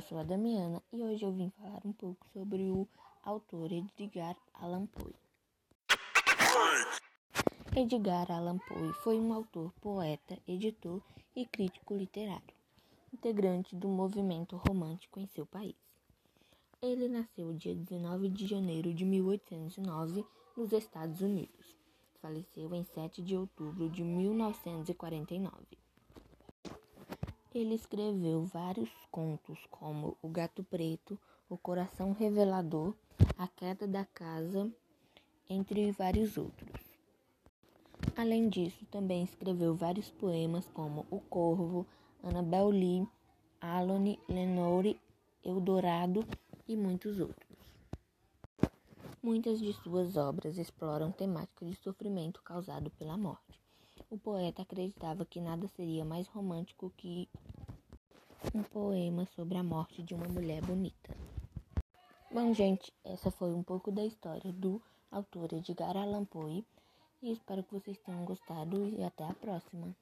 eu sou a Damiana e hoje eu vim falar um pouco sobre o autor Edgar Allan Poe. Edgar Allan Poe foi um autor, poeta, editor e crítico literário, integrante do movimento romântico em seu país. Ele nasceu dia 19 de janeiro de 1809 nos Estados Unidos. Faleceu em 7 de outubro de 1949. Ele escreveu vários contos, como O Gato Preto, O Coração Revelador, A Queda da Casa, entre vários outros. Além disso, também escreveu vários poemas como O Corvo, Annabel Lee, Alone, Lenore, Eldorado e muitos outros. Muitas de suas obras exploram temáticas de sofrimento causado pela morte. O poeta acreditava que nada seria mais romântico que um poema sobre a morte de uma mulher bonita. Bom, gente, essa foi um pouco da história do autor Edgar Allan Poe e espero que vocês tenham gostado e até a próxima.